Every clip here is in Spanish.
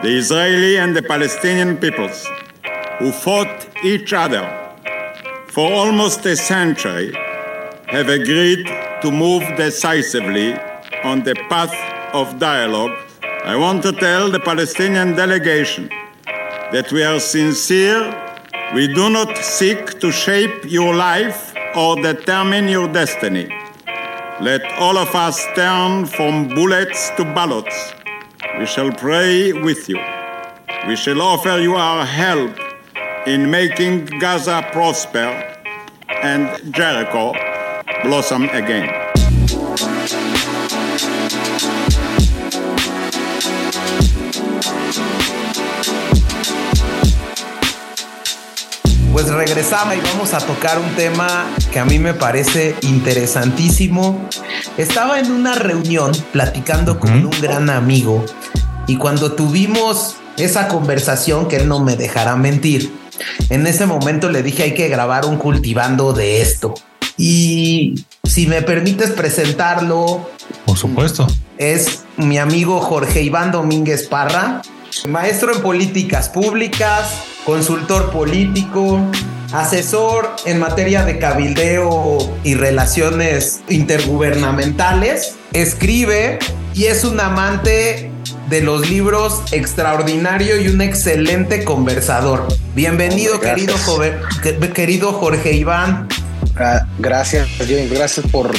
the Israeli and the Palestinian peoples, who fought each other for almost a century, have agreed to move decisively on the path of dialogue. I want to tell the Palestinian delegation that we are sincere. We do not seek to shape your life or determine your destiny. Let all of us turn from bullets to ballots we shall pray with you. We shall offer you our help in making Gaza prosper and Jericho blossom again. Pues regresamos y vamos a tocar un tema que a mí me parece interesantísimo. Estaba en una reunión platicando con un gran amigo y cuando tuvimos esa conversación, que él no me dejará mentir, en ese momento le dije hay que grabar un cultivando de esto. Y si me permites presentarlo. Por supuesto. Es mi amigo Jorge Iván Domínguez Parra, maestro en políticas públicas, consultor político, asesor en materia de cabildeo y relaciones intergubernamentales, escribe y es un amante de los libros extraordinario y un excelente conversador. Bienvenido, querido, querido Jorge Iván. Gracias, James. Gracias por,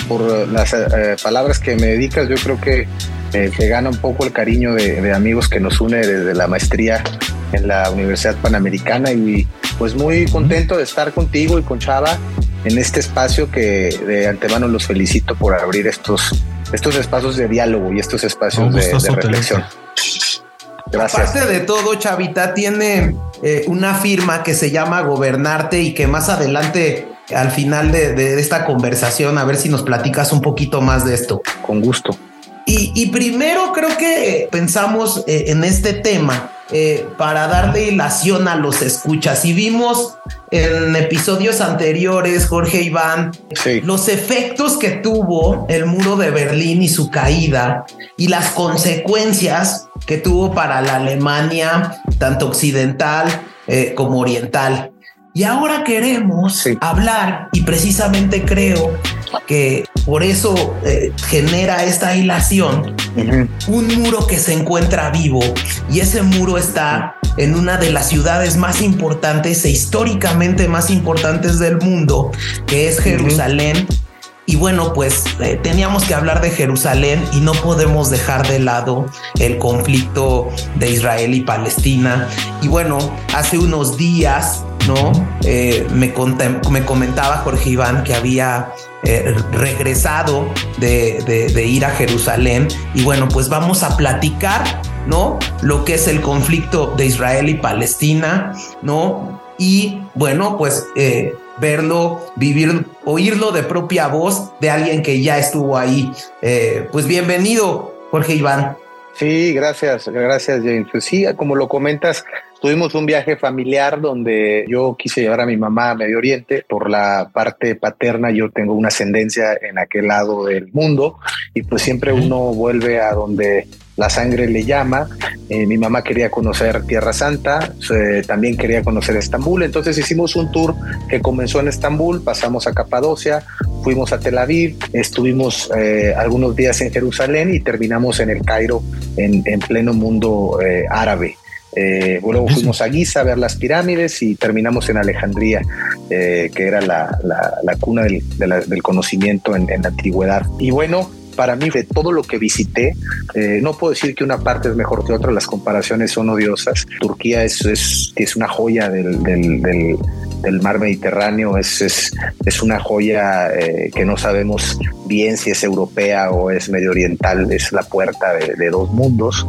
las eh, palabras que me dedicas. Yo creo que te gana un poco el cariño de, amigos que nos une desde la maestría en la Universidad Panamericana y pues muy contento de estar contigo y con Chava en este espacio que de antemano los felicito por abrir estos, estos espacios de diálogo y estos espacios de, reflexión. Gracias. Aparte de todo, Chavita tiene eh, una firma que se llama Gobernarte y que más adelante, al final de esta conversación, a ver si nos platicas un poquito más de esto. Con gusto. Y, primero creo que pensamos eh, en este tema eh, para darle ilación a los escuchas. Y vimos en episodios anteriores, Jorge Iván, los efectos que tuvo el muro de Berlín y su caída y las consecuencias que tuvo para la Alemania, tanto occidental eh, como oriental. Y ahora queremos hablar, y precisamente creo que por eso eh, genera esta hilación, un muro que se encuentra vivo, y ese muro está en una de las ciudades más importantes e históricamente más importantes del mundo, que es Jerusalén. Y bueno, pues eh, teníamos que hablar de Jerusalén y no podemos dejar de lado el conflicto de Israel y Palestina. Y bueno, hace unos días ¿no? Eh, me, me, comentaba Jorge Iván que había eh, regresado de, ir a Jerusalén y bueno, pues vamos a platicar, ¿no? Lo que es el conflicto de Israel y Palestina, ¿no? Y bueno, pues eh, verlo, vivir, oírlo de propia voz de alguien que ya estuvo ahí. pues bienvenido, Jorge Iván. Sí, gracias, gracias, James. Pues sí, como lo comentas, Tuvimos un viaje familiar donde yo quise llevar a mi mamá a Medio Oriente. Por la parte paterna yo tengo una ascendencia en aquel lado del mundo y pues siempre uno vuelve a donde la sangre le llama. Eh, mi mamá quería conocer Tierra Santa, también quería conocer Estambul, entonces hicimos un tour que comenzó en Estambul, pasamos a Capadocia, fuimos a Tel Aviv, estuvimos eh, algunos días en Jerusalén y terminamos en el Cairo en, pleno mundo eh, árabe. Eh, luego fuimos a Giza a ver las pirámides y terminamos en Alejandría, eh, que era la, cuna del, conocimiento en, la antigüedad. Y bueno, para mí, de todo lo que visité, eh, no puedo decir que una parte es mejor que otra, las comparaciones son odiosas. Turquía es, es, una joya del, del mar Mediterráneo es, es, es una joya eh, que no sabemos bien si es europea o es medio oriental, es la puerta de, dos mundos,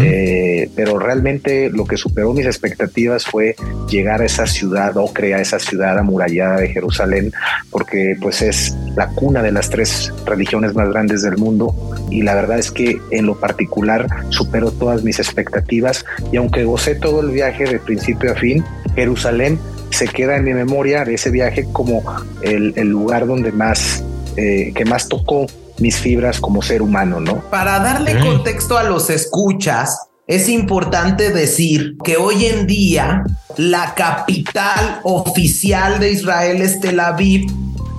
eh, pero realmente lo que superó mis expectativas fue llegar a esa ciudad o crear esa ciudad amurallada de Jerusalén, porque pues es la cuna de las tres religiones más grandes del mundo. Y la verdad es que en lo particular superó todas mis expectativas. Y aunque gocé todo el viaje de principio a fin, Jerusalén se queda en mi memoria de ese viaje como el, lugar donde más, eh, que más tocó mis fibras como ser humano, ¿no? Para darle contexto a los escuchas, es importante decir que hoy en día la capital oficial de Israel es Tel Aviv,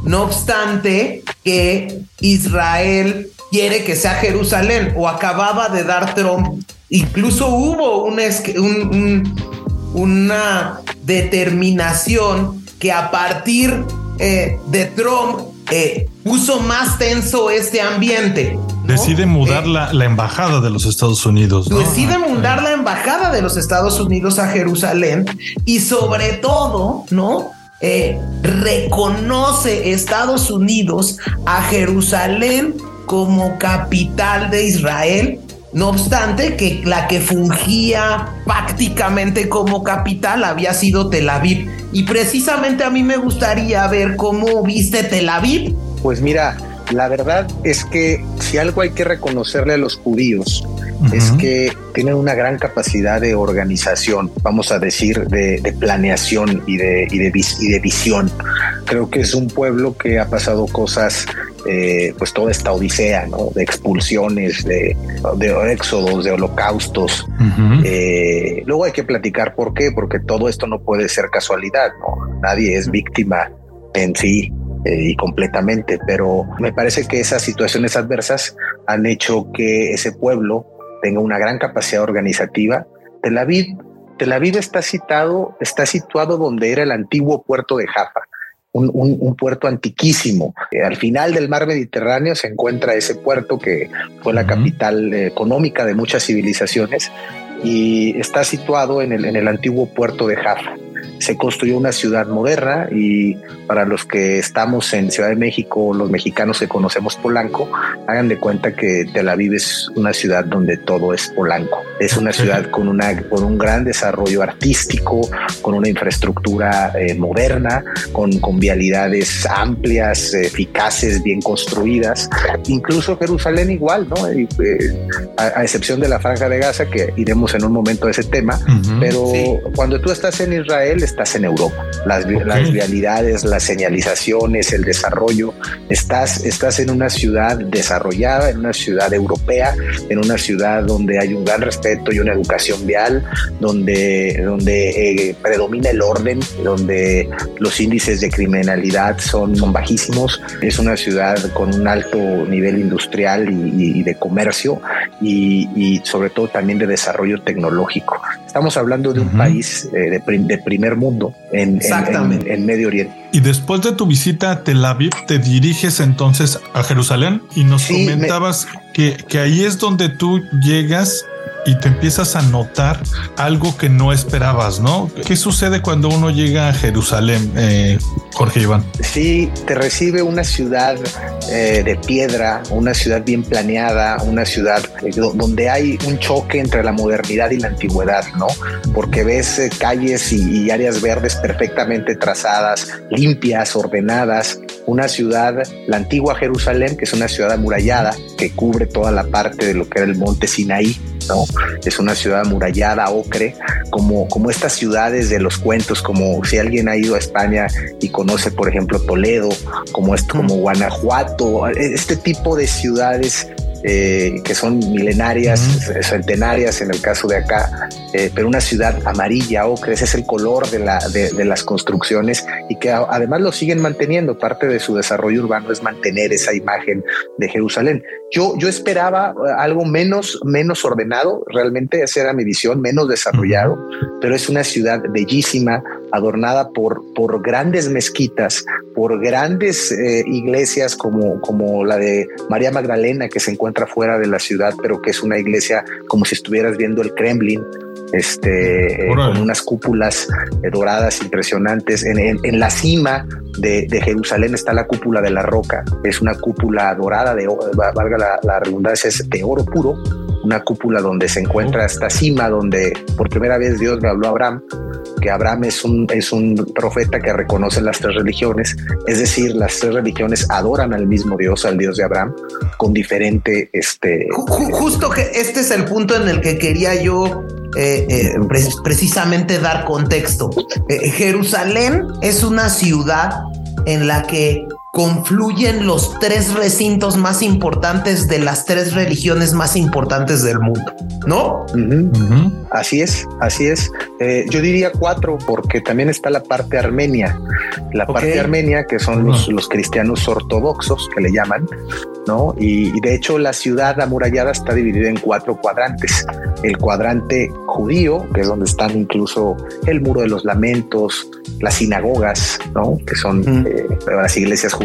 no obstante que Israel quiere que sea Jerusalén o acababa de dar Trump. Incluso hubo una determinación que a partir eh, de Trump eh, puso más tenso este ambiente. Decide mudar eh, la, la, embajada de los Estados Unidos. Decide mudar la embajada de los Estados Unidos a Jerusalén y sobre todo, ¿no? reconoce Estados Unidos a Jerusalén como capital de Israel no obstante que la que fungía prácticamente como capital había sido Tel Aviv. Y precisamente a mí me gustaría ver cómo viste Tel Aviv. Pues mira, la verdad es que si algo hay que reconocerle a los judíos es que tienen una gran capacidad de organización, vamos a decir, de, planeación y de, y de visión. Creo que es un pueblo que ha pasado cosas eh, pues toda esta odisea ¿no? de expulsiones, de, de éxodos, de holocaustos. Eh, luego hay que platicar por qué, porque todo esto no puede ser casualidad, ¿no? nadie es víctima en sí eh, y completamente, pero me parece que esas situaciones adversas han hecho que ese pueblo tenga una gran capacidad organizativa. Tel Aviv, Tel Aviv está citado, está situado donde era el antiguo puerto de Jaffa un, puerto antiquísimo. Eh, al final del mar Mediterráneo se encuentra ese puerto que fue la capital eh, económica de muchas civilizaciones y está situado en el, en el antiguo puerto de Jaffa se construyó una ciudad moderna y para los que estamos en Ciudad de México, los mexicanos que conocemos Polanco, hagan de cuenta que Tel Aviv es una ciudad donde todo es Polanco. Es una ciudad con, una, con un gran desarrollo artístico, con una infraestructura eh, moderna, con, con vialidades amplias, eficaces, bien construidas. Incluso Jerusalén igual, ¿no? Eh, a, excepción de la franja de Gaza, que iremos en un momento a ese tema, pero cuando tú estás en Israel, estás en Europa. Las, las, vialidades, las señalizaciones, el desarrollo, estás, estás en una ciudad desarrollada, en una ciudad europea, en una ciudad donde hay un gran respeto y una educación vial, donde, donde eh, predomina el orden, donde los índices de criminalidad son, son bajísimos. Es una ciudad con un alto nivel industrial y, de comercio y, y, sobre todo también de desarrollo tecnológico. Estamos hablando de un país eh, de, de primer mundo en, en, Medio Oriente. Y después de tu visita a Tel Aviv, te diriges entonces a Jerusalén y nos comentabas que, que ahí es donde tú llegas y te empiezas a notar algo que no esperabas, ¿no? ¿Qué sucede cuando uno llega a Jerusalén, eh, Jorge Iván? Sí, te recibe una ciudad eh, de piedra, una ciudad bien planeada, una ciudad eh, donde hay un choque entre la modernidad y la antigüedad, ¿no? Porque ves calles y, áreas verdes perfectamente trazadas, limpias, ordenadas, una ciudad, la antigua Jerusalén, que es una ciudad amurallada que cubre toda la parte de lo que era el monte Sinaí, ¿no? Es una ciudad amurallada, ocre, como, como estas ciudades de los cuentos, como si alguien ha ido a España y conoce, por ejemplo, Toledo, como, esto, como Guanajuato, este tipo de ciudades eh, que son milenarias, centenarias en el caso de acá, eh, pero una ciudad amarilla, ocre, ese es el color de, la, de, las construcciones y que además lo siguen manteniendo. Parte de su desarrollo urbano es mantener esa imagen de Jerusalén. Yo, yo esperaba eh, algo menos, menos ordenado, realmente esa era mi visión, menos desarrollado, pero es una ciudad bellísima, adornada por, por grandes mezquitas, por grandes iglesias como, como la de María Magdalena que se encuentra fuera de la ciudad, pero que es una iglesia como si estuvieras viendo el Kremlin, este, eh, con unas cúpulas eh, doradas impresionantes. En, la cima de, Jerusalén está la cúpula de la roca, es una cúpula dorada, de, valga la, la redundancia, es de oro puro, una cúpula donde se encuentra esta cima, donde por primera vez Dios le habló a Abraham que Abraham es un, es un profeta que reconoce las tres religiones, es decir, las tres religiones adoran al mismo Dios, al Dios de Abraham, con diferente... Este, Justo que este es el punto en el que quería yo eh, eh, precisamente dar contexto. Eh, Jerusalén es una ciudad en la que confluyen los tres recintos más importantes de las tres religiones más importantes del mundo, ¿no? Así es, así es. Eh, yo diría cuatro, porque también está la parte armenia. La parte armenia, que son los, los, cristianos ortodoxos, que le llaman, ¿no? Y, de hecho la ciudad amurallada está dividida en cuatro cuadrantes. El cuadrante judío, que es donde están incluso el muro de los lamentos, las sinagogas, ¿no? Que son eh, las iglesias judías.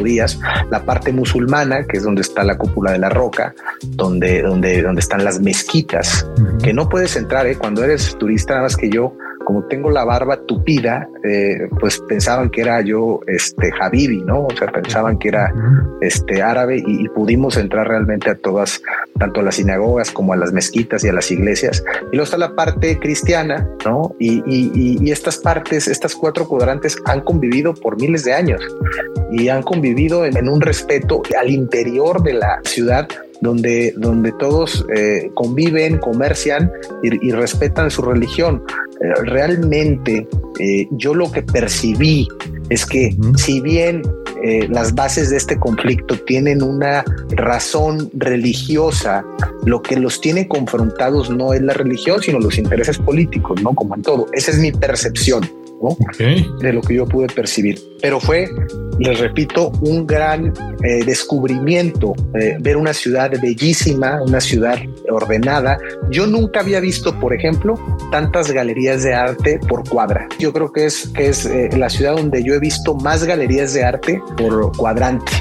La parte musulmana, que es donde está la cúpula de la roca, donde, donde, donde están las mezquitas, que no puedes entrar, ¿eh? Cuando eres turista, nada más que yo como tengo la barba tupida, eh, pues pensaban que era yo este Habibi, ¿no? O sea, pensaban que era este árabe y, pudimos entrar realmente a todas, tanto a las sinagogas como a las mezquitas y a las iglesias. Y luego está la parte cristiana, ¿no? Y, y estas partes, estas cuatro cuadrantes han convivido por miles de años y han convivido en, en un respeto al interior de la ciudad donde, donde todos eh, conviven, comercian y, respetan su religión. Eh, realmente eh, yo lo que percibí es que si bien las bases de este conflicto tienen una razón religiosa, lo que los tiene confrontados no es la religión, sino los intereses políticos, ¿no? Como en todo. Esa es mi percepción de lo que yo pude percibir. Pero fue, les repito, un gran eh, descubrimiento, eh, ver una ciudad bellísima, una ciudad ordenada. Yo nunca había visto, por ejemplo, tantas galerías de arte por cuadra. Yo creo que es, que es eh, la ciudad donde yo he visto más galerías de arte por cuadrante.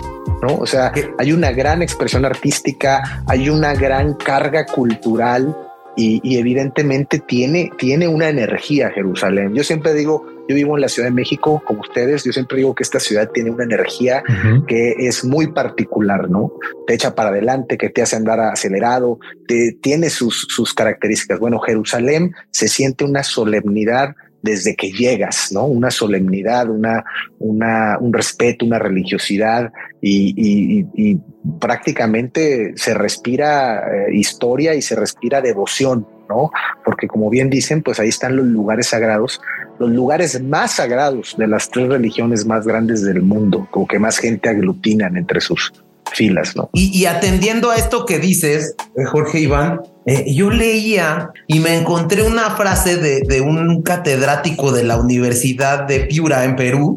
¿no? O sea, hay una gran expresión artística, hay una gran carga cultural, y, evidentemente tiene, tiene una energía Jerusalén. Yo siempre digo, yo vivo en la Ciudad de México, como ustedes, yo siempre digo que esta ciudad tiene una energía que es muy particular, ¿no? Te echa para adelante, que te hace andar acelerado, te, tiene sus, sus características. Bueno, Jerusalén se siente una solemnidad desde que llegas, ¿no? Una solemnidad, una, una, un respeto, una religiosidad y, prácticamente se respira eh, historia y se respira devoción, ¿no? Porque como bien dicen, pues ahí están los lugares sagrados, los lugares más sagrados de las tres religiones más grandes del mundo, como que más gente aglutinan entre sus filas, ¿no? Y, atendiendo a esto que dices, eh, Jorge Iván, eh, yo leía y me encontré una frase de, de, un catedrático de la Universidad de Piura en Perú,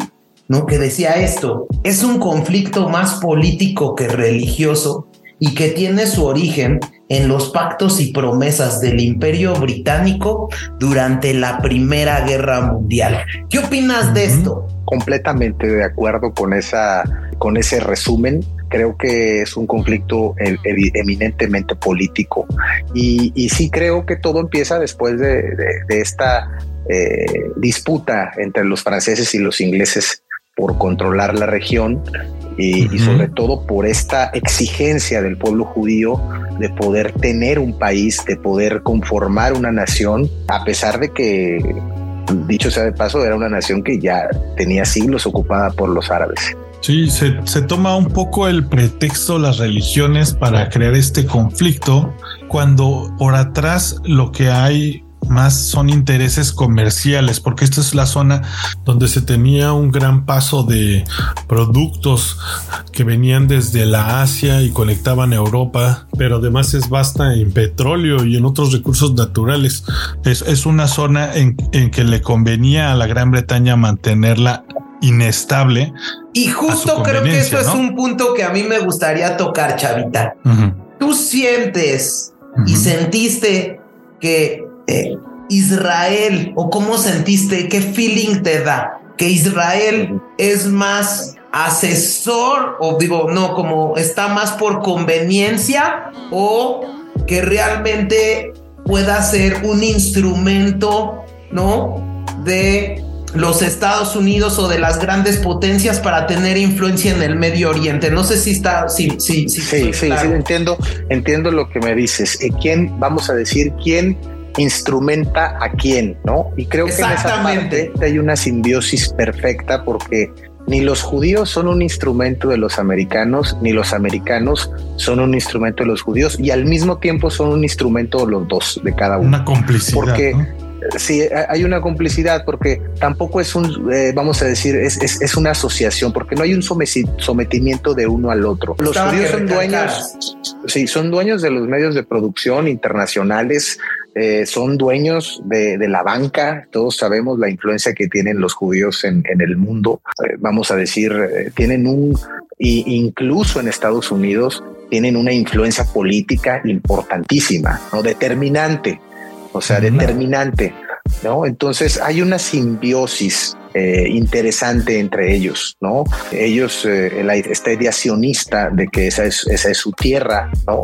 ¿no? Que decía esto, es un conflicto más político que religioso y que tiene su origen en los pactos y promesas del Imperio Británico durante la Primera Guerra Mundial. ¿Qué opinas de esto? Completamente de acuerdo con esa con ese resumen. Creo que es un conflicto e, eminentemente político y, sí creo que todo empieza después de, esta eh, disputa entre los franceses y los ingleses por controlar la región y, sobre todo por esta exigencia del pueblo judío de poder tener un país, de poder conformar una nación, a pesar de que, dicho sea de paso, era una nación que ya tenía siglos ocupada por los árabes. Sí, se, se, toma un poco el pretexto las religiones para crear este conflicto, cuando por atrás lo que hay más son intereses comerciales, porque esta es la zona donde se tenía un gran paso de productos que venían desde la Asia y conectaban a Europa, pero además es basta en petróleo y en otros recursos naturales. Es, es una zona en, en que le convenía a la Gran Bretaña mantenerla inestable. Y justo creo que eso es un punto que a mí me gustaría tocar, Chavita. Tú sientes y sentiste que eh, Israel o cómo sentiste, qué feeling te da que Israel es más asesor o digo, no, como está más por conveniencia o que realmente pueda ser un instrumento, ¿no? De los Estados Unidos o de las grandes potencias para tener influencia en el Medio Oriente. No sé si está, sí, sí, sí, sí, sí, entiendo, entiendo lo que me dices. ¿Quién, vamos a decir, quién instrumenta a quién, ¿no? Y creo que en esa parte hay una simbiosis perfecta porque ni los judíos son un instrumento de los americanos, ni los americanos son un instrumento de los judíos, y al mismo tiempo son un instrumento de los dos, de cada uno. Una complicidad. Porque sí, hay una complicidad porque tampoco es un, eh, vamos a decir, es, es, una asociación, porque no hay un sometimiento de uno al otro. Los judíos son dueños, sí, son dueños de los medios de producción internacionales, eh, son dueños de, la banca. Todos sabemos la influencia que tienen los judíos en, el mundo. Eh, vamos a decir, tienen un, incluso en Estados Unidos, tienen una influencia política importantísima, no determinante o sea, determinante, ¿no? Entonces hay una simbiosis eh, interesante entre ellos, ¿no? Ellos, eh, esta idea sionista de que esa es, esa es su tierra, ¿no?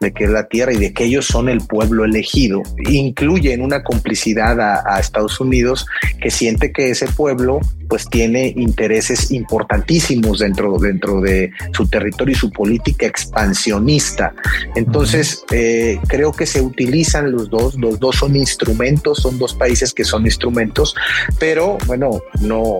De que es la tierra y de que ellos son el pueblo elegido, incluye en una complicidad a, Estados Unidos que siente que ese pueblo pues tiene intereses importantísimos dentro, dentro de su territorio y su política expansionista. Entonces, eh, creo que se utilizan los dos, los dos son instrumentos, son dos países que son instrumentos, pero bueno, no,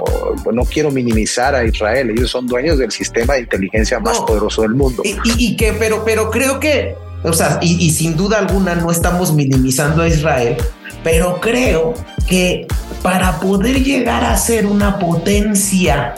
no quiero minimizar a Israel, ellos son dueños del sistema de inteligencia más poderoso del mundo. Y, que, pero, pero creo que, o sea, y, y sin duda alguna no estamos minimizando a Israel, pero creo que para poder llegar a ser una potencia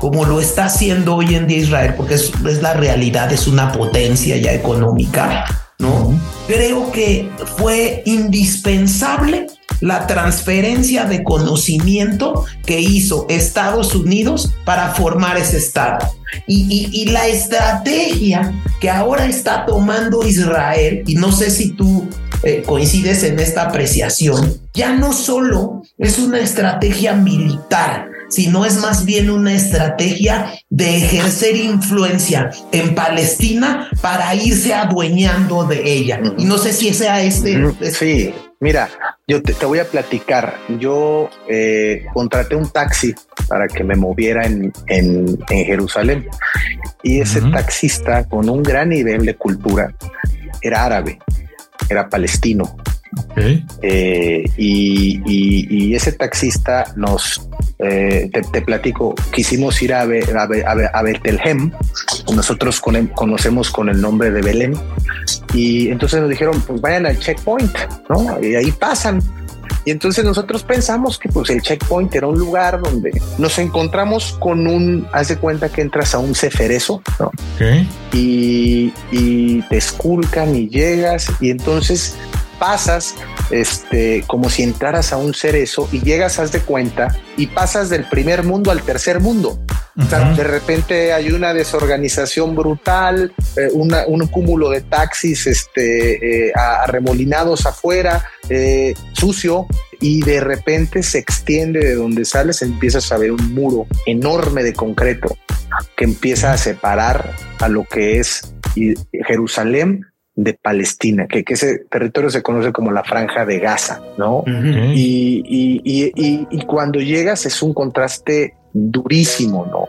como lo está haciendo hoy en día Israel, porque es, es la realidad, es una potencia ya económica, ¿no? Creo que fue indispensable la transferencia de conocimiento que hizo Estados Unidos para formar ese Estado. Y, la estrategia que ahora está tomando Israel, y no sé si tú eh, coincides en esta apreciación, ya no solo es una estrategia militar, sino es más bien una estrategia de ejercer influencia en Palestina para irse adueñando de ella. Y no sé si sea este. este sí, mira, yo te, voy a platicar. Yo eh, contraté un taxi para que me moviera en, Jerusalén y ese taxista con un gran nivel de cultura era árabe, era palestino eh, y, ese taxista nos, eh, te, platico, quisimos ir a, a, a, Betelhem, nosotros conocemos con el nombre de Belén, y entonces nos dijeron, pues vayan al checkpoint, ¿no? Y ahí pasan. Y entonces nosotros pensamos que pues el checkpoint era un lugar donde nos encontramos con un, haz de cuenta que entras a un ceferezo, ¿no? Y, y te esculcan y llegas y entonces pasas este, como si entraras a un cerezo y llegas, haz de cuenta, y pasas del primer mundo al tercer mundo. de repente hay una desorganización brutal, eh, un cúmulo de taxis este, eh, arremolinados afuera, eh, sucio, y de repente se extiende de donde sales, empiezas a ver un muro enorme de concreto que empieza a separar a lo que es Jerusalén de Palestina, que, ese territorio se conoce como la franja de Gaza, ¿no? y, cuando llegas es un contraste durísimo, ¿no?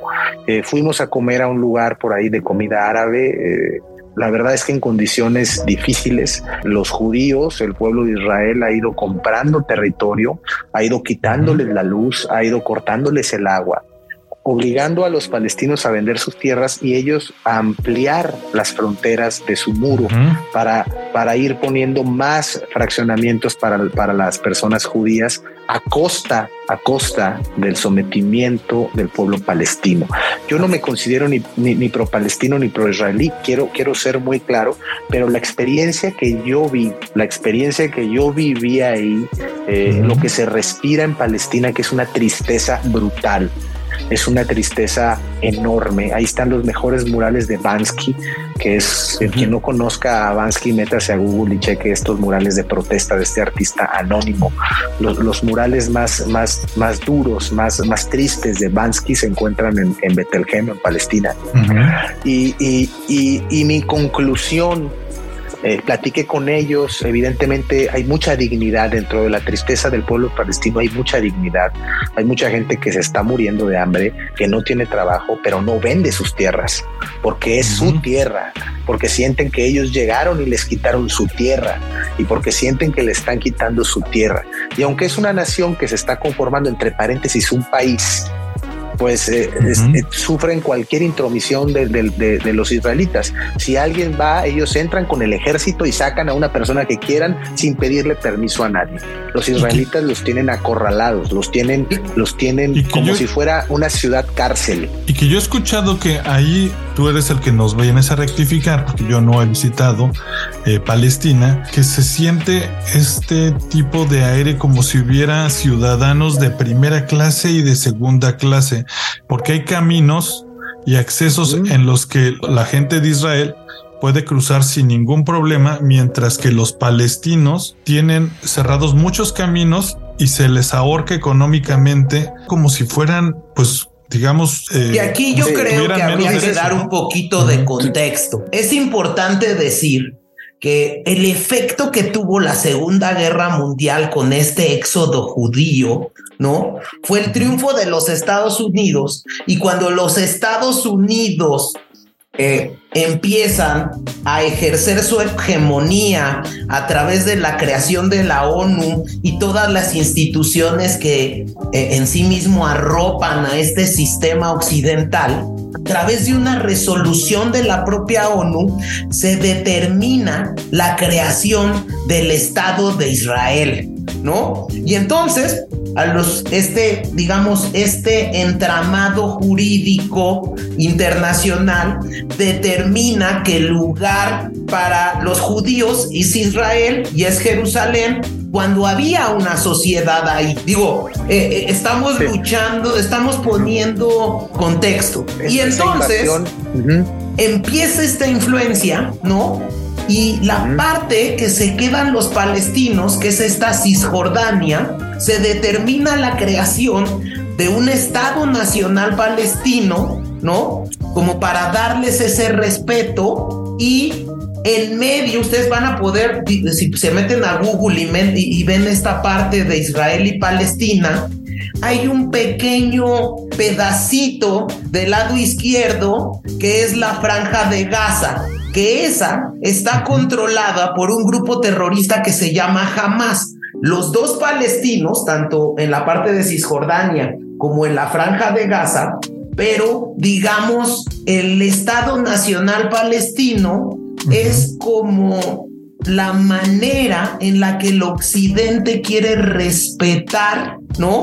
Eh, fuimos a comer a un lugar por ahí de comida árabe. Eh, la verdad es que en condiciones difíciles, los judíos, el pueblo de Israel ha ido comprando territorio, ha ido quitándoles la luz, ha ido cortándoles el agua obligando a los palestinos a vender sus tierras y ellos a ampliar las fronteras de su muro para, para ir poniendo más fraccionamientos para, para las personas judías a costa, a costa del sometimiento del pueblo palestino. Yo no me considero ni, ni, pro palestino ni pro israelí, quiero, quiero ser muy claro, pero la experiencia que yo vi, la experiencia que yo viví ahí, eh, lo que se respira en Palestina, que es una tristeza brutal es una tristeza enorme. Ahí están los mejores murales de Bansky, que es el quien no conozca a Bansky, métase a Google y cheque estos murales de protesta de este artista anónimo. Los, murales más, más, más duros, más, más tristes de Bansky se encuentran en, en en Palestina. y, y mi conclusión eh, platiqué con ellos, evidentemente hay mucha dignidad dentro de la tristeza del pueblo palestino, hay mucha dignidad, hay mucha gente que se está muriendo de hambre, que no tiene trabajo, pero no vende sus tierras, porque es su tierra, porque sienten que ellos llegaron y les quitaron su tierra, y porque sienten que le están quitando su tierra. Y aunque es una nación que se está conformando, entre paréntesis, un país, pues eh, eh, sufren cualquier intromisión de, los israelitas. Si alguien va, ellos entran con el ejército y sacan a una persona que quieran sin pedirle permiso a nadie. Los israelitas los tienen acorralados, los tienen, los tienen como si fuera una ciudad cárcel. Y que yo he escuchado que ahí tú eres el que nos vienes a rectificar, porque yo no he visitado eh, Palestina, que se siente este tipo de aire como si hubiera ciudadanos de primera clase y de segunda clase, porque hay caminos y accesos en los que la gente de Israel puede cruzar sin ningún problema, mientras que los palestinos tienen cerrados muchos caminos y se les ahorca económicamente como si fueran, pues, digamos... Eh, y aquí yo creo que habría que dar un poquito de contexto. Es importante decir que el efecto que tuvo la Segunda Guerra Mundial con este éxodo judío, ¿no? Fue el triunfo de los Estados Unidos y cuando los Estados Unidos eh, empiezan a ejercer su hegemonía a través de la creación de la ONU y todas las instituciones que eh, en sí mismo arropan a este sistema occidental, a través de una resolución de la propia ONU se determina la creación del Estado de Israel. ¿No? Y entonces, a los, este, digamos, este entramado jurídico internacional determina que el lugar para los judíos es Israel y es Jerusalén cuando había una sociedad ahí. Digo, eh, eh, estamos luchando, estamos poniendo contexto. y entonces empieza esta influencia, ¿no? Y la parte que se quedan los palestinos, que es esta Cisjordania, se determina la creación de un Estado Nacional Palestino, ¿no? Como para darles ese respeto y en medio ustedes van a poder, si se meten a Google y, y ven esta parte de Israel y Palestina, hay un pequeño pedacito del lado izquierdo que es la franja de Gaza que esa está controlada por un grupo terrorista que se llama Hamas. Los dos palestinos, tanto en la parte de Cisjordania como en la franja de Gaza, pero digamos, el Estado Nacional Palestino es como la manera en la que el occidente quiere respetar, ¿no?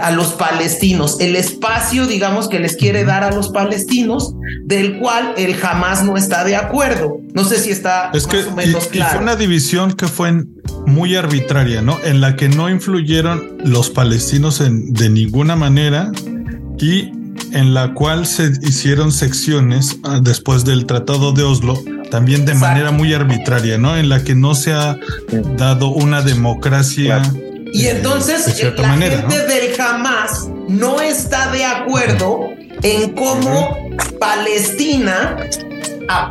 A los palestinos, el espacio, digamos, que les quiere dar a los palestinos, del cual él jamás no está de acuerdo. No sé si está es más o menos claro. fue una división que fue muy arbitraria, ¿no? En la que no influyeron los palestinos en, de ninguna manera y en la cual se hicieron secciones ah, después del Tratado de Oslo, también de manera muy arbitraria, ¿no? En la que no se ha dado una democracia. Y entonces la gente del Hamas no está de acuerdo en cómo Palestina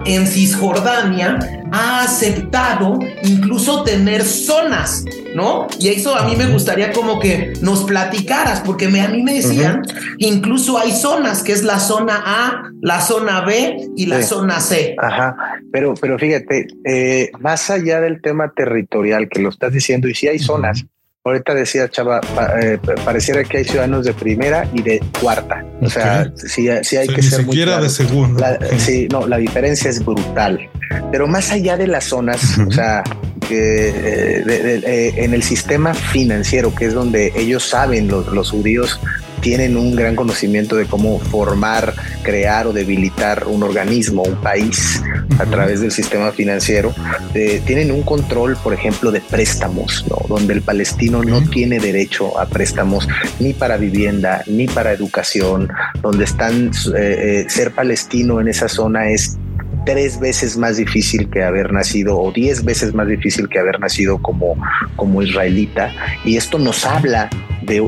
en Cisjordania ha aceptado incluso tener zonas, ¿no? Y eso a mí me gustaría como que nos platicaras, porque me, a mí me decían que incluso hay zonas, que es la zona A, la zona B y la zona C. Ajá, pero, pero fíjate, eh, más allá del tema territorial que lo estás diciendo, y si hay zonas, Ahorita decía Chava, eh, pareciera que hay ciudadanos de primera y de cuarta. O sea, sí, hay que ser muy de segunda. Sí, no, la diferencia es brutal. Pero más allá de las zonas, o sea, que eh, eh, en el sistema financiero, que es donde ellos saben, los, los judíos tienen un gran conocimiento de cómo formar, crear o debilitar un organismo, un país a través del sistema financiero. Eh, tienen un control, por ejemplo, de préstamos, donde el palestino no tiene derecho a préstamos ni para vivienda ni para educación, donde están eh, eh, ser palestino en esa zona es tres veces más difícil que haber nacido o diez veces más difícil que haber nacido como, como israelita. Y esto nos habla de,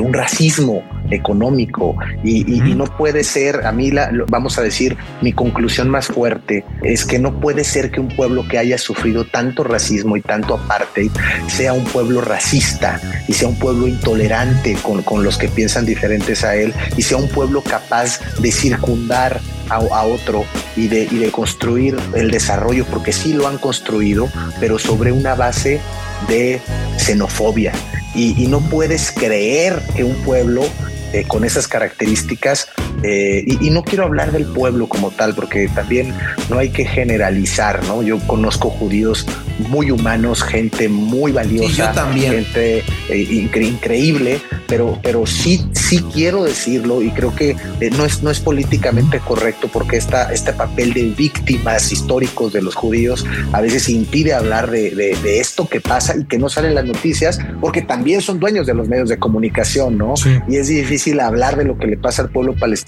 un racismo económico y, no puede ser, a mí la, vamos a decir, mi conclusión más fuerte es que no puede ser que un pueblo que haya sufrido tanto racismo y tanto apartheid sea un pueblo racista y sea un pueblo intolerante con, con los que piensan diferentes a él y sea un pueblo capaz de circundar a, otro y de, y de construir el desarrollo, porque sí lo han construido, pero sobre una base de xenofobia. Y, no puedes creer que un pueblo con esas características. Eh, y, no quiero hablar del pueblo como tal, porque también no hay que generalizar, ¿no? Yo conozco judíos muy humanos, gente muy valiosa, también. gente increíble, pero, pero sí, sí quiero decirlo y creo que no, es, no es políticamente correcto porque esta, este papel de víctimas históricos de los judíos a veces impide hablar de, de, esto que pasa y que no salen las noticias porque también son dueños de los medios de comunicación, ¿no? Y es difícil hablar de lo que le pasa al pueblo palestino,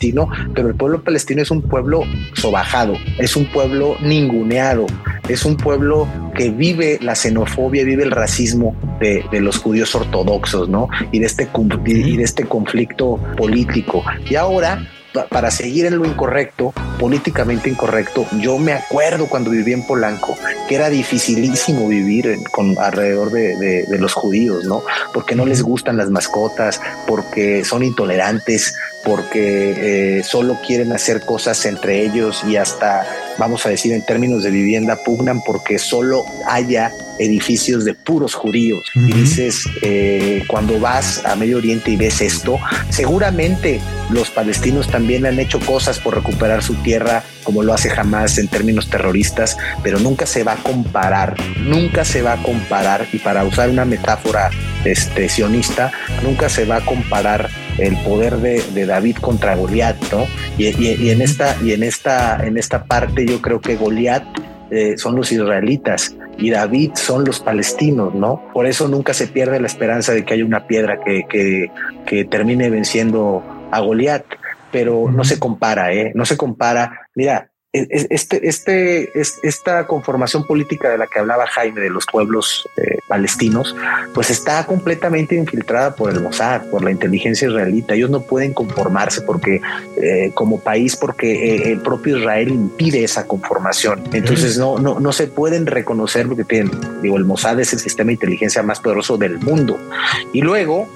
pero el pueblo palestino es un pueblo sobajado, es un pueblo ninguneado, es un pueblo que vive la xenofobia, vive el racismo de, de los judíos ortodoxos, ¿no? Y de este, y de este conflicto político. Y ahora para seguir en lo incorrecto, políticamente incorrecto. Yo me acuerdo cuando viví en Polanco que era dificilísimo vivir con alrededor de, los judíos, ¿no? Porque no les gustan las mascotas, porque son intolerantes, porque eh, solo quieren hacer cosas entre ellos y hasta, vamos a decir, en términos de vivienda, pugnan porque solo haya edificios de puros judíos. Y dices, eh, cuando vas a Medio Oriente y ves esto, seguramente los palestinos también han hecho cosas por recuperar su tierra, como lo hace jamás en términos terroristas, pero nunca se va a comparar, nunca se va a comparar, y para usar una metáfora este, sionista, nunca se va a comparar el poder de, David contra Goliat, ¿no? Y, en esta, y en esta, en esta parte yo creo que Goliat eh, son los israelitas y David son los palestinos, ¿no? Por eso nunca se pierde la esperanza de que haya una piedra que, que, que termine venciendo a Goliat, pero no se compara, ¿eh? No se compara. Mira, este, este, esta conformación política de la que hablaba Jaime de los pueblos eh, palestinos, pues está completamente infiltrada por el Mossad, por la inteligencia israelita. Ellos no pueden conformarse porque, eh, como país, porque eh, el propio Israel impide esa conformación. Entonces no, no, no se pueden reconocer lo que tienen. Digo, el Mossad es el sistema de inteligencia más poderoso del mundo. Y luego,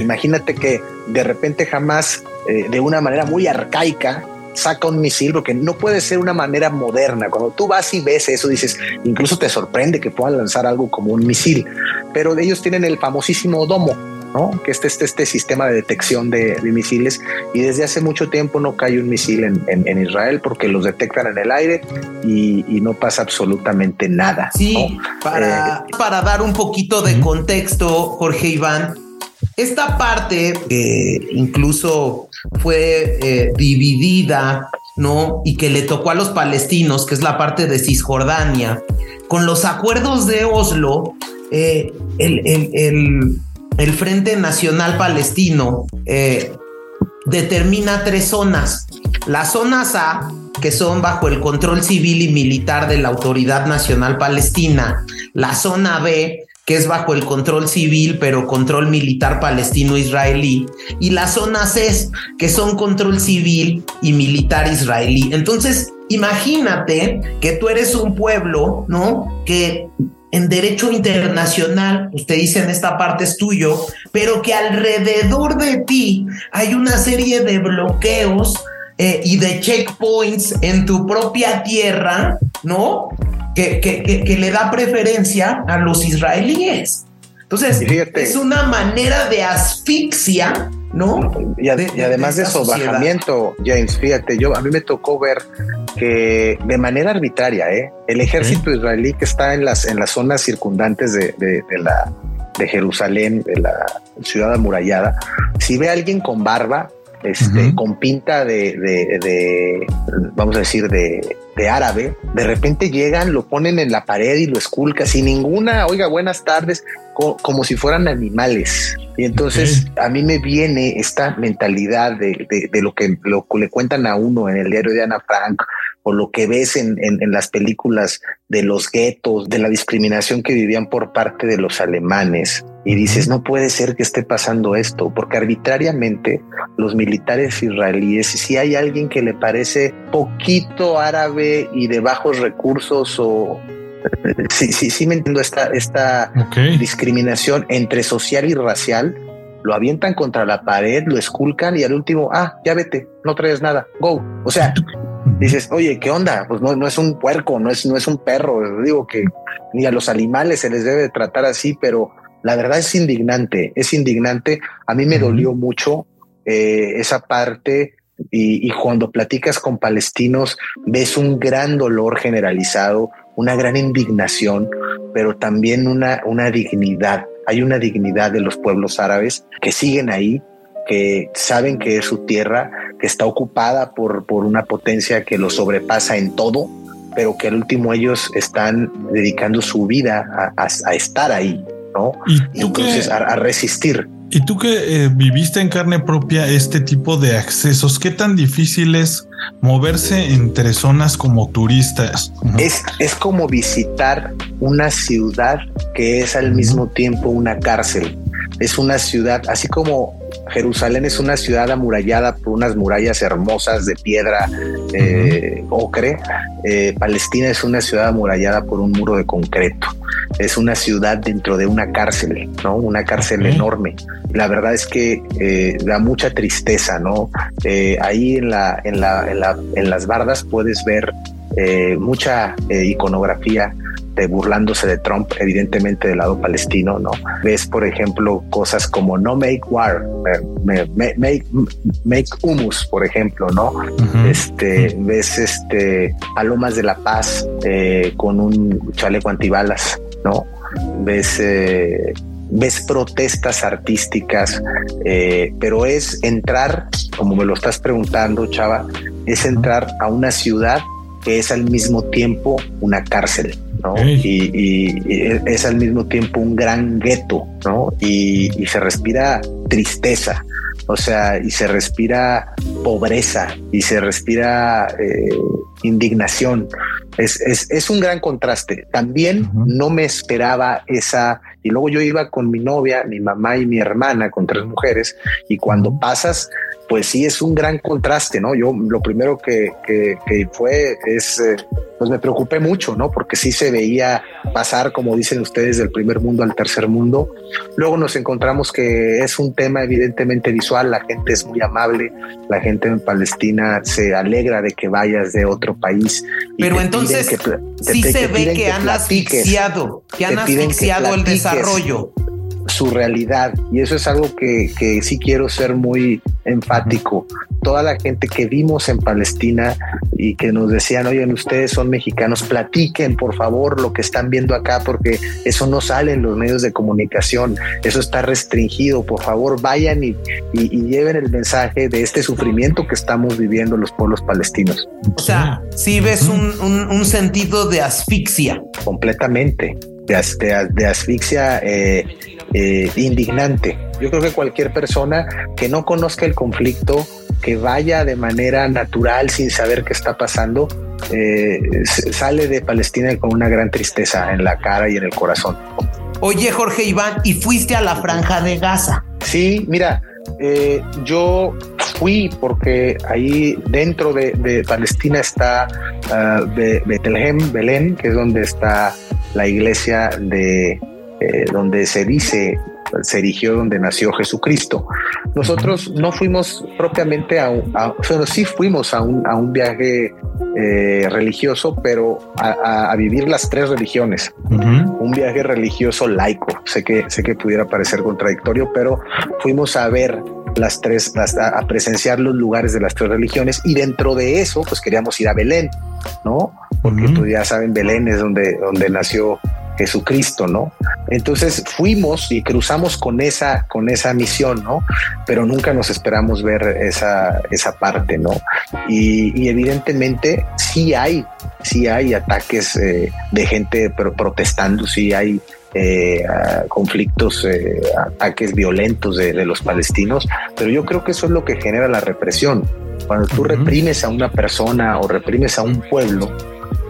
imagínate que de repente jamás, de una manera muy arcaica, saca un misil, porque no puede ser una manera moderna. Cuando tú vas y ves eso, dices, incluso te sorprende que puedan lanzar algo como un misil, pero ellos tienen el famosísimo domo, ¿no? que este, este, este sistema de detección de, misiles y desde hace mucho tiempo no cae un misil en, Israel porque los detectan en el aire y, no pasa absolutamente nada. Sí, para, eh, para dar un poquito de contexto, Jorge Iván, esta parte que incluso fue eh, dividida, ¿no? Y que le tocó a los palestinos, que es la parte de Cisjordania, con los acuerdos de Oslo, eh, el, Frente Nacional Palestino eh, determina tres zonas. Las zonas A, que son bajo el control civil y militar de la Autoridad Nacional Palestina, la zona B, que es bajo el control civil, pero control militar palestino-israelí, y las zonas C, que son control civil y militar israelí. Entonces, imagínate que tú eres un pueblo, ¿no? Que en derecho internacional, usted dice en esta parte es tuyo, pero que alrededor de ti hay una serie de bloqueos eh, y de checkpoints en tu propia tierra, ¿no? Que, que, le da preferencia a los israelíes. Entonces, es una manera de asfixia, ¿no? Y, además de, sobajamiento, James, fíjate, yo a mí me tocó ver que de manera arbitraria, ¿eh? el ejército israelí que está en las, en las zonas circundantes de, de, la de Jerusalén, de la ciudad amurallada, si ve a alguien con barba, este, con pinta de, de, vamos a decir, de, de, árabe, de repente llegan, lo ponen en la pared y lo esculcan sin ninguna, oiga, buenas tardes, como si fueran animales. Y entonces a mí me viene esta mentalidad de, de, lo que lo, le cuentan a uno en el diario de Ana Frank o lo que ves en, en, las películas de los guetos, de la discriminación que vivían por parte de los alemanes. Y dices, no puede ser que esté pasando esto, porque arbitrariamente los militares israelíes, si hay alguien que le parece poquito árabe y de bajos recursos o sí, sí, sí me entiendo esta, esta discriminación entre social y racial. Lo avientan contra la pared, lo esculcan y al último, ah, ya vete, no traes nada, go. O sea, dices, oye, ¿qué onda? Pues no, no es un puerco, no es, no es un perro. Digo que ni a los animales se les debe tratar así, pero la verdad es indignante, es indignante. A mí me dolió mucho eh, esa parte y, y, cuando platicas con palestinos ves un gran dolor generalizado, una gran indignación, pero también una, una dignidad. Hay una dignidad de los pueblos árabes que siguen ahí, que saben que es su tierra, que está ocupada por, por una potencia que los sobrepasa en todo, pero que al último ellos están dedicando su vida a, a, estar ahí, ¿no? ¿Y Entonces, a, a, resistir. Y tú que eh, viviste en carne propia este tipo de accesos, ¿qué tan difícil es moverse entre zonas como turistas? Es, es como visitar una ciudad que es al mismo tiempo una cárcel. Es una ciudad, así como Jerusalén es una ciudad amurallada por unas murallas hermosas de piedra eh, ocre. Eh, Palestina es una ciudad amurallada por un muro de concreto. Es una ciudad dentro de una cárcel, ¿no? Una cárcel enorme. La verdad es que eh, da mucha tristeza, ¿no? ahí en, la, en, la, en, la, en las bardas puedes ver mucha iconografía burlándose de Trump, evidentemente del lado palestino, ¿no? Ves, por ejemplo, cosas como no make war, make, make humus, por ejemplo, ¿no? Este, ves este palomas de la paz eh, con un chaleco antibalas, ¿no? Ves eh, ves protestas artísticas, eh, pero es entrar, como me lo estás preguntando, Chava, es entrar a una ciudad que es al mismo tiempo una cárcel. ¿No? Y, es al mismo tiempo un gran gueto, ¿no? Y, se respira tristeza, o sea, y se respira pobreza y se respira eh, indignación. Es, es, un gran contraste. También no me esperaba esa, y luego yo iba con mi novia, mi mamá y mi hermana, con tres mujeres, y cuando pasas pues sí es un gran contraste, ¿no? Yo lo primero que, fue es, eh, pues me preocupé mucho, ¿no? Porque sí se veía pasar, como dicen ustedes, del primer mundo al tercer mundo. Luego nos encontramos que es un tema evidentemente visual, la gente es muy amable, la gente en Palestina se alegra de que vayas de otro país. Pero entonces sí se ve que, han asfixiado, que han asfixiado el desarrollo su realidad. Y eso es algo que, que sí quiero ser muy enfático. Toda la gente que vimos en Palestina y que nos decían, oigan, ustedes son mexicanos, platiquen por favor lo que están viendo acá, porque eso no sale en los medios de comunicación, eso está restringido, por favor vayan y, y, lleven el mensaje de este sufrimiento que estamos viviendo los pueblos palestinos. O sea, si ves un, un, sentido de asfixia. Completamente, de, de, asfixia eh, eh, indignante. Yo creo que cualquier persona que no conozca el conflicto, que vaya de manera natural sin saber qué está pasando, eh, sale de Palestina con una gran tristeza en la cara y en el corazón. Oye, Jorge Iván, ¿y fuiste a la franja de Gaza? Sí, mira, eh, yo fui porque ahí dentro de, Palestina está uh, Betlehem, Belén, que es donde está la iglesia de eh, donde se dice se erigió donde nació Jesucristo. Nosotros no fuimos propiamente a, un, sí fuimos a un, a un viaje eh, religioso, pero a, vivir las tres religiones. Un viaje religioso laico. Sé que, sé que pudiera parecer contradictorio, pero fuimos a ver las tres, a presenciar los lugares de las tres religiones y dentro de eso, pues queríamos ir a Belén, ¿no? Porque tú ya saben, Belén es donde, donde nació Jesucristo, ¿no? Entonces fuimos y cruzamos con esa, con esa misión, ¿no? Pero nunca nos esperamos ver esa, esa parte, ¿no? Y, evidentemente sí hay, sí hay ataques eh, de gente protestando, sí hay eh, conflictos, eh, ataques violentos de, los palestinos, pero yo creo que eso es lo que genera la represión. Cuando tú reprimes a una persona o reprimes a un pueblo,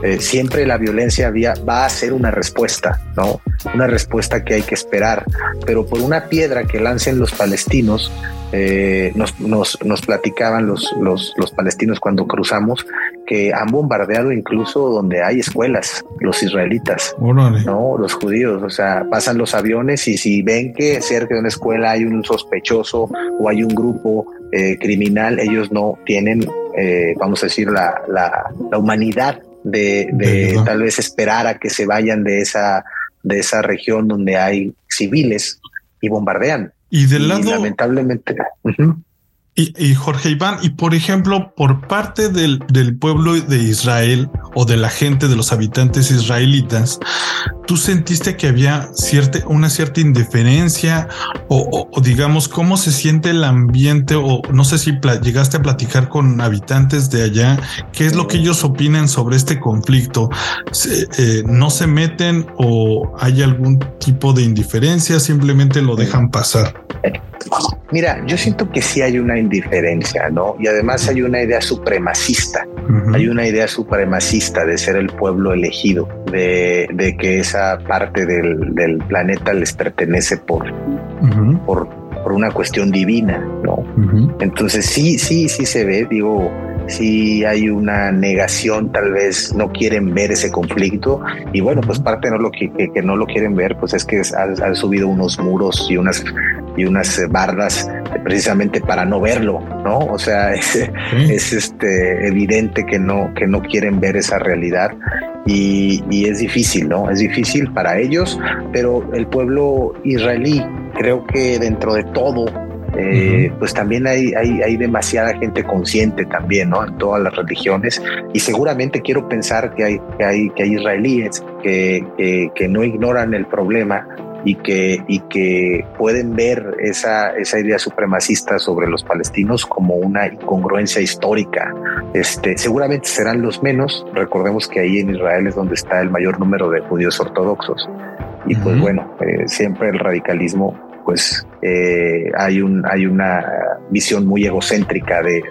eh, siempre la violencia va a ser una respuesta, ¿no? Una respuesta que hay que esperar. Pero por una piedra que lancen los palestinos, eh, nos, nos, nos, platicaban los, los, los, palestinos cuando cruzamos que han bombardeado incluso donde hay escuelas, los israelitas, no los judíos. O sea, pasan los aviones y si ven que cerca de una escuela hay un sospechoso o hay un grupo eh, criminal, ellos no tienen, vamos a decir, la, la, la humanidad de, tal vez esperar a que se vayan de esa, de esa región donde hay civiles y bombardean. Y del lado. lamentablemente. Y, Jorge Iván, y por ejemplo, por parte del, del, pueblo de Israel o de la gente, de los habitantes israelitas, ¿tú sentiste que había cierta, una cierta indiferencia o, digamos cómo se siente el ambiente o no sé si llegaste a platicar con habitantes de allá, qué es lo que ellos opinan sobre este conflicto? Eh, ¿No se meten o hay algún tipo de indiferencia? Simplemente lo dejan pasar. Mira, yo siento que sí hay una indiferencia, ¿no? Y además hay una idea supremacista, hay una idea supremacista de ser el pueblo elegido, de, que esa parte del, planeta les pertenece por, por, por, una cuestión divina, ¿no? Entonces sí, sí, sí se ve, digo, si hay una negación, tal vez no quieren ver ese conflicto y bueno, pues parte de lo que, no lo quieren ver, pues es que han, subido unos muros y unas y unas bardas precisamente para no verlo, ¿no? O sea, es, es este evidente que no que no quieren ver esa realidad y, y, es difícil, ¿no? Es difícil para ellos, pero el pueblo israelí creo que dentro de todo eh, pues también hay, hay, hay, demasiada gente consciente también, ¿no? En todas las religiones y seguramente quiero pensar que hay, que hay, que hay israelíes que, que, no ignoran el problema y que, y que pueden ver esa, esa idea supremacista sobre los palestinos como una incongruencia histórica. Este, seguramente serán los menos. Recordemos que ahí en Israel es donde está el mayor número de judíos ortodoxos. Y pues bueno, eh, siempre el radicalismo pues eh, hay, un, hay una visión muy egocéntrica de,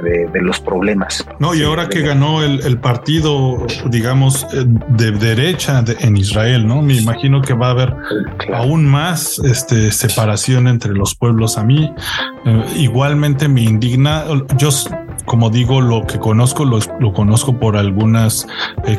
los problemas. No, y ahora que ganó el, partido, digamos, eh, de derecha en Israel, ¿no? Me imagino que va a haber aún más este, separación entre los pueblos. A mí eh, igualmente me indigna, yo como digo, lo que conozco lo, lo conozco por algunos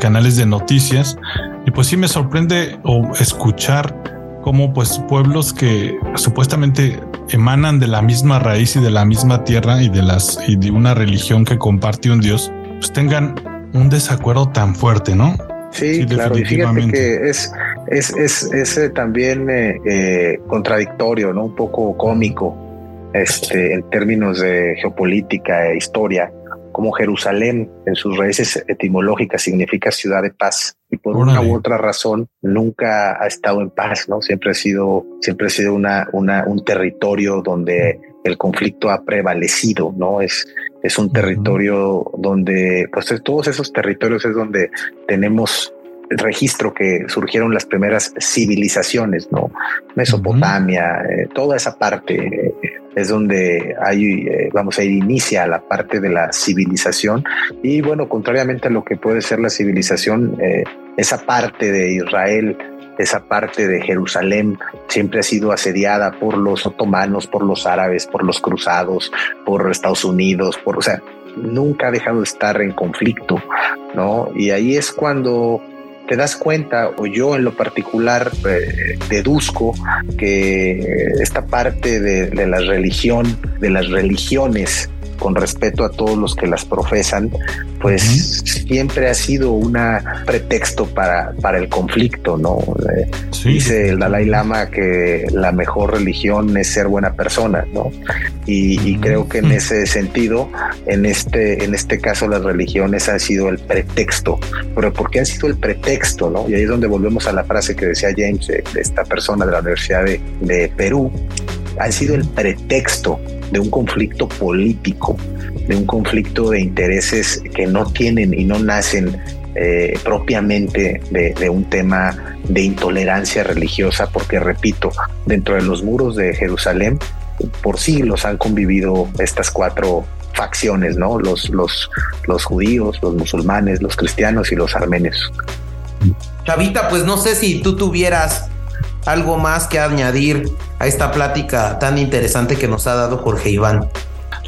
canales de noticias y pues sí me sorprende o escuchar como pues pueblos que supuestamente emanan de la misma raíz y de la misma tierra y de las y de una religión que comparte un Dios, pues tengan un desacuerdo tan fuerte, ¿no? Sí, claro, y fíjate que es, es, es, es también eh, eh, contradictorio, ¿no? Un poco cómico este, en términos de geopolítica e historia como Jerusalén en sus raíces etimológicas significa ciudad de paz y por una u otra razón nunca ha estado en paz, ¿no? Siempre ha sido, siempre ha sido una, una, un territorio donde el conflicto ha prevalecido, ¿no? Es, es un territorio donde, pues todos esos territorios es donde tenemos registro que surgieron las primeras civilizaciones, ¿no? Mesopotamia, eh, toda esa parte eh, es donde hay, eh, vamos a ir, inicia la parte de la civilización. Y bueno, contrariamente a lo que puede ser la civilización, esa parte de Israel, esa parte de Jerusalén siempre ha sido asediada por los otomanos, por los árabes, por los cruzados, por Estados Unidos, por, o sea, nunca ha dejado de estar en conflicto, ¿no? Y ahí es cuando te das cuenta, o yo en lo particular eh, deduzco que esta parte de, la religión, de las religiones, con respeto a todos los que las profesan, pues siempre ha sido un pretexto para, para el conflicto, ¿no? Eh, dice el Dalai Lama que la mejor religión es ser buena persona, ¿no? Y, creo que en ese sentido, en este, en este caso, las religiones han sido el pretexto. Pero ¿por qué han sido el pretexto, no? Y ahí es donde volvemos a la frase que decía James, de, esta persona de la Universidad de, de Perú, han sido el pretexto de un conflicto político, de un conflicto de intereses que no tienen y no nacen eh, propiamente de, un tema de intolerancia religiosa, porque repito, dentro de los muros de Jerusalén, por siglos han convivido estas cuatro facciones, ¿no? Los, los, los judíos, los musulmanes, los cristianos y los armenios. Chavita, pues no sé si tú tuvieras algo más que añadir a esta plática tan interesante que nos ha dado Jorge Iván.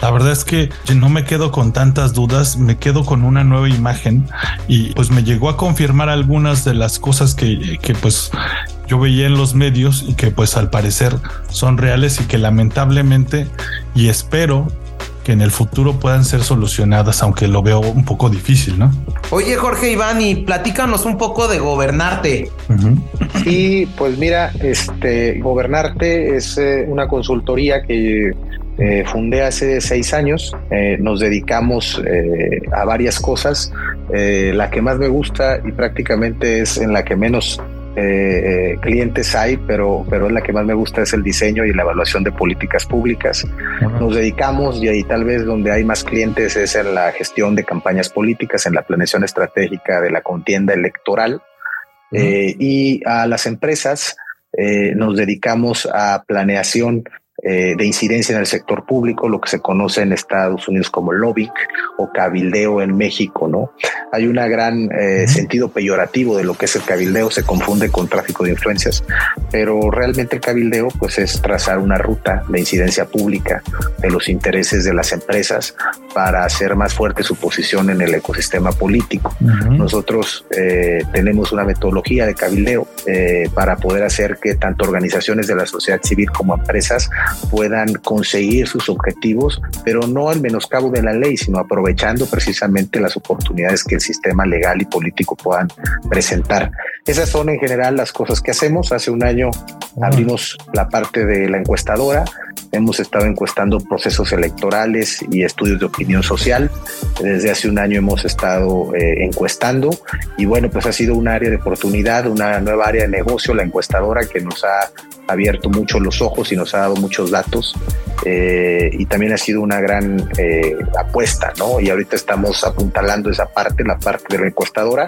La verdad es que no me quedo con tantas dudas, me quedo con una nueva imagen y pues me llegó a confirmar algunas de las cosas que, que pues yo veía en los medios y que pues al parecer son reales y que lamentablemente y espero que en el futuro puedan ser solucionadas, aunque lo veo un poco difícil, ¿no? Oye, Jorge Iván, y platícanos un poco de gobernarte. Sí, pues mira, este gobernarte es eh, una consultoría que Eh, fundé hace seis años, eh, nos dedicamos eh, a varias cosas. la que más me gusta y prácticamente es en la que menos clientes hay, pero, pero en la que más me gusta es el diseño y la evaluación de políticas públicas. Nos dedicamos y ahí tal vez donde hay más clientes es en la gestión de campañas políticas, en la planeación estratégica de la contienda electoral. Y a las empresas nos dedicamos a planeación eh, de incidencia en el sector público, lo que se conoce en Estados Unidos como lobbying o cabildeo en México, ¿no? Hay un gran eh, sentido peyorativo de lo que es el cabildeo, se confunde con tráfico de influencias, pero realmente el cabildeo pues es trazar una ruta de incidencia pública de los intereses de las empresas para hacer más fuerte su posición en el ecosistema político. Nosotros eh, tenemos una metodología de cabildeo para poder hacer que tanto organizaciones de la sociedad civil como empresas puedan conseguir sus objetivos, pero no al menoscabo de la ley, sino aprovechando precisamente las oportunidades que el sistema legal y político puedan presentar. Esas son en general las cosas que hacemos. Hace un año abrimos la parte de la encuestadora. Hemos estado encuestando procesos electorales y estudios de opinión social. Desde hace un año hemos estado eh, encuestando y bueno, pues ha sido un área de oportunidad, una nueva área de negocio, la encuestadora que nos ha abierto mucho los ojos y nos ha dado muchos datos eh, y también ha sido una gran eh, apuesta, ¿no? Y ahorita estamos apuntalando esa parte, la parte de la encuestadora,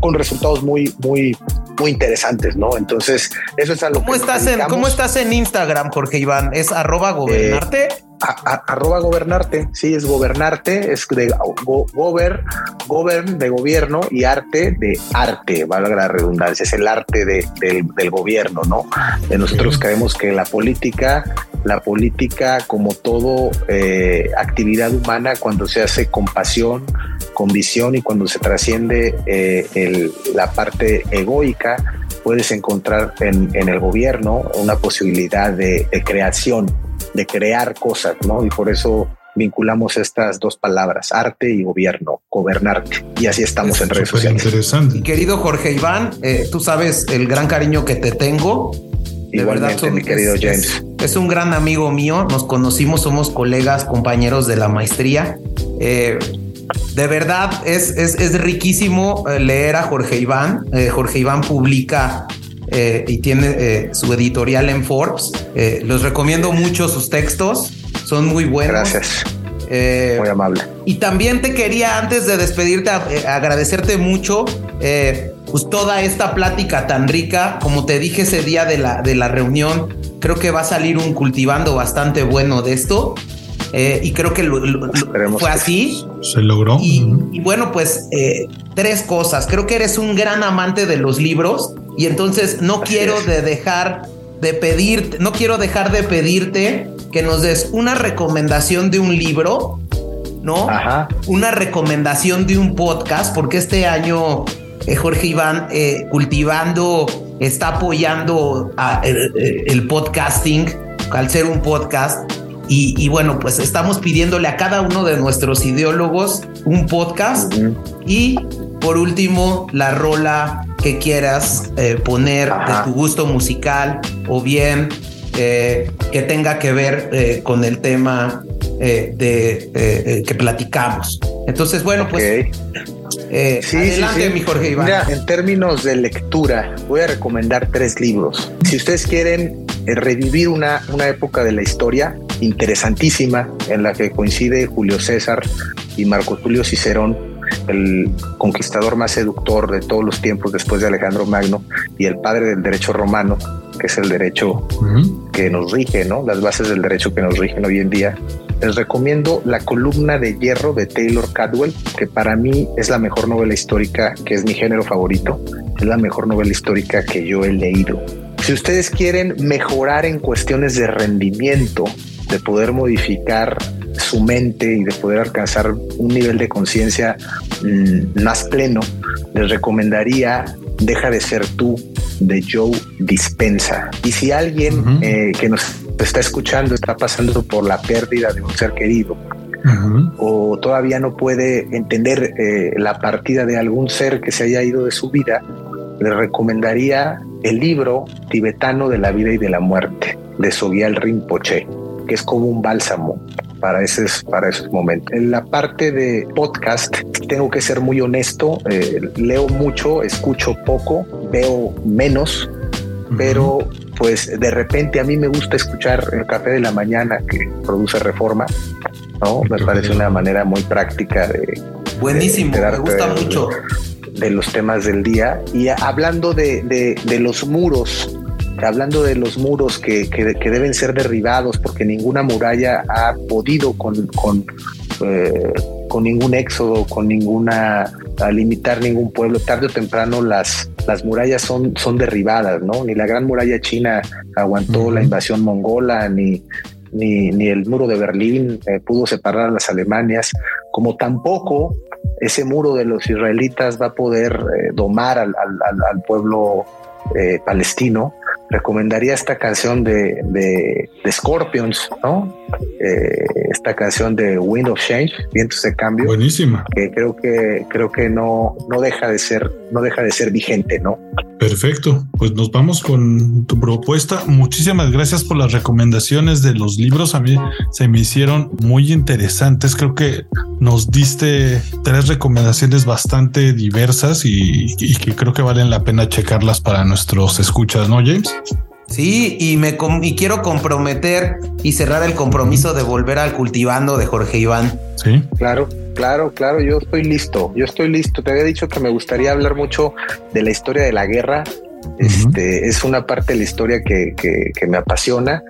con resultados muy, muy, muy interesantes, ¿no? Entonces, eso es a lo ¿Cómo estás en, ¿Cómo estás en Instagram, Jorge Iván? ¿Es arroba gobernarte? Eh, arroba gobernarte, sí, es gobernarte, es de gober, govern de gobierno y arte de arte, valga la redundancia, es el arte de, del, gobierno, ¿no? De nosotros creemos que la política, la política como todo eh, actividad humana, cuando se hace con pasión, con visión y cuando se trasciende eh, la parte egoica, puedes encontrar en, el gobierno una posibilidad de creación de crear cosas, ¿no? Y por eso vinculamos estas dos palabras, arte y gobierno, gobernarte. Y así estamos en redes sociales. Interesante. Y querido Jorge Iván, eh, tú sabes el gran cariño que te tengo. De verdad, mi querido James. Es, un gran amigo mío. Nos conocimos, somos colegas, compañeros de la maestría. Eh, de verdad, es, es, riquísimo eh, leer a Jorge Iván. Jorge Iván publica eh, y tiene eh, su editorial en Forbes. Eh, los recomiendo mucho sus textos, son muy buenos. Gracias. muy amable. Y también te quería, antes de despedirte, agradecerte mucho pues toda esta plática tan rica. Como te dije ese día de la, de la reunión, creo que va a salir un cultivando bastante bueno de esto. y creo que fue así. Se logró. Y, bueno, pues tres cosas. Creo que eres un gran amante de los libros y entonces no quiero de dejar de pedirte, no quiero dejar de pedirte que nos des una recomendación de un libro, ¿no? Una recomendación de un podcast, porque este año eh, Jorge Iván eh, cultivando está apoyando el, podcasting al ser un podcast. Y, bueno, pues estamos pidiéndole a cada uno de nuestros ideólogos un podcast. Y por último, la rola que quieras eh, poner de tu gusto musical o bien eh, que tenga que ver eh, con el tema de que platicamos. Entonces, bueno, pues sí, adelante, mi Jorge Iván. Mira, en términos de lectura, voy a recomendar tres libros. Si ustedes quieren revivir una, una época de la historia interesantísima en la que coincide Julio César y Marco Tulio Cicerón, el conquistador más seductor de todos los tiempos después de Alejandro Magno y el padre del derecho romano, que es el derecho que nos rige, ¿no? Las bases del derecho que nos rigen hoy en día. Les recomiendo La columna de hierro de Taylor Cadwell, que para mí es la mejor novela histórica, que es mi género favorito. Es la mejor novela histórica que yo he leído. Si ustedes quieren mejorar en cuestiones de rendimiento, de poder modificar su mente y de poder alcanzar un nivel de conciencia mm, más pleno, les recomendaría Deja de ser tú de Joe Dispensa. Y si alguien eh, que nos está escuchando está pasando por la pérdida de un ser querido, o todavía no puede entender eh, la partida de algún ser que se haya ido de su vida, le recomendaría el libro tibetano de la vida y de la muerte de Sogyal Rinpoche que es como un bálsamo para esos, para esos momentos. En la parte de podcast, tengo que ser muy honesto, eh, leo mucho, escucho poco, veo menos, pero pues de repente a mí me gusta escuchar el café de la mañana que produce Reforma, ¿no? Me parece una manera muy práctica de... Buenísimo, me gusta mucho. De los temas del día. Y hablando de, de, los muros, hablando de los muros que, que, deben ser derribados porque ninguna muralla ha podido con, con, eh, con ningún éxodo, con ninguna a limitar ningún pueblo. Tarde o temprano las, las murallas son, son derribadas, ¿no? Ni la gran muralla china aguantó la invasión mongola, ni, ni, ni, el muro de Berlín eh, pudo separar a las Alemanias, como tampoco ese muro de los israelitas va a poder eh, domar al, al, pueblo eh, palestino recomendaría esta canción de, de, Scorpions, ¿no? Eh, esta canción de Wind of Change, Vientos de Cambio. Buenísima. Que creo que creo que no, no deja de ser, no deja de ser vigente, ¿no? Perfecto. Pues nos vamos con tu propuesta. Muchísimas gracias por las recomendaciones de los libros. A mí se me hicieron muy interesantes. Creo que nos diste tres recomendaciones bastante diversas y, que creo que valen la pena checarlas para nuestros escuchas, ¿no, James? Sí, y me y quiero comprometer y cerrar el compromiso de volver al cultivando de Jorge Iván. Sí. Claro, claro, claro, yo estoy listo, yo estoy listo. Te había dicho que me gustaría hablar mucho de la historia de la guerra. Este es una parte de la historia que, que, me apasiona,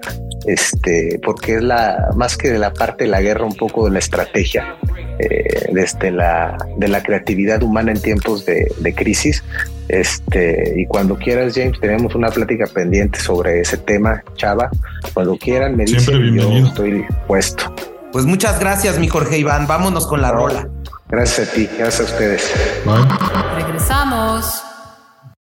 este, porque es la más que de la parte de la guerra, un poco de la estrategia, eh, desde la de la creatividad humana en tiempos de, de crisis este, y cuando quieras, James, tenemos una plática pendiente sobre ese tema, Chava. Cuando quieran, me dicen, yo estoy puesto. Pues muchas gracias, mi Jorge Iván. Vámonos con la rola. Gracias a ti, gracias a ustedes. Regresamos.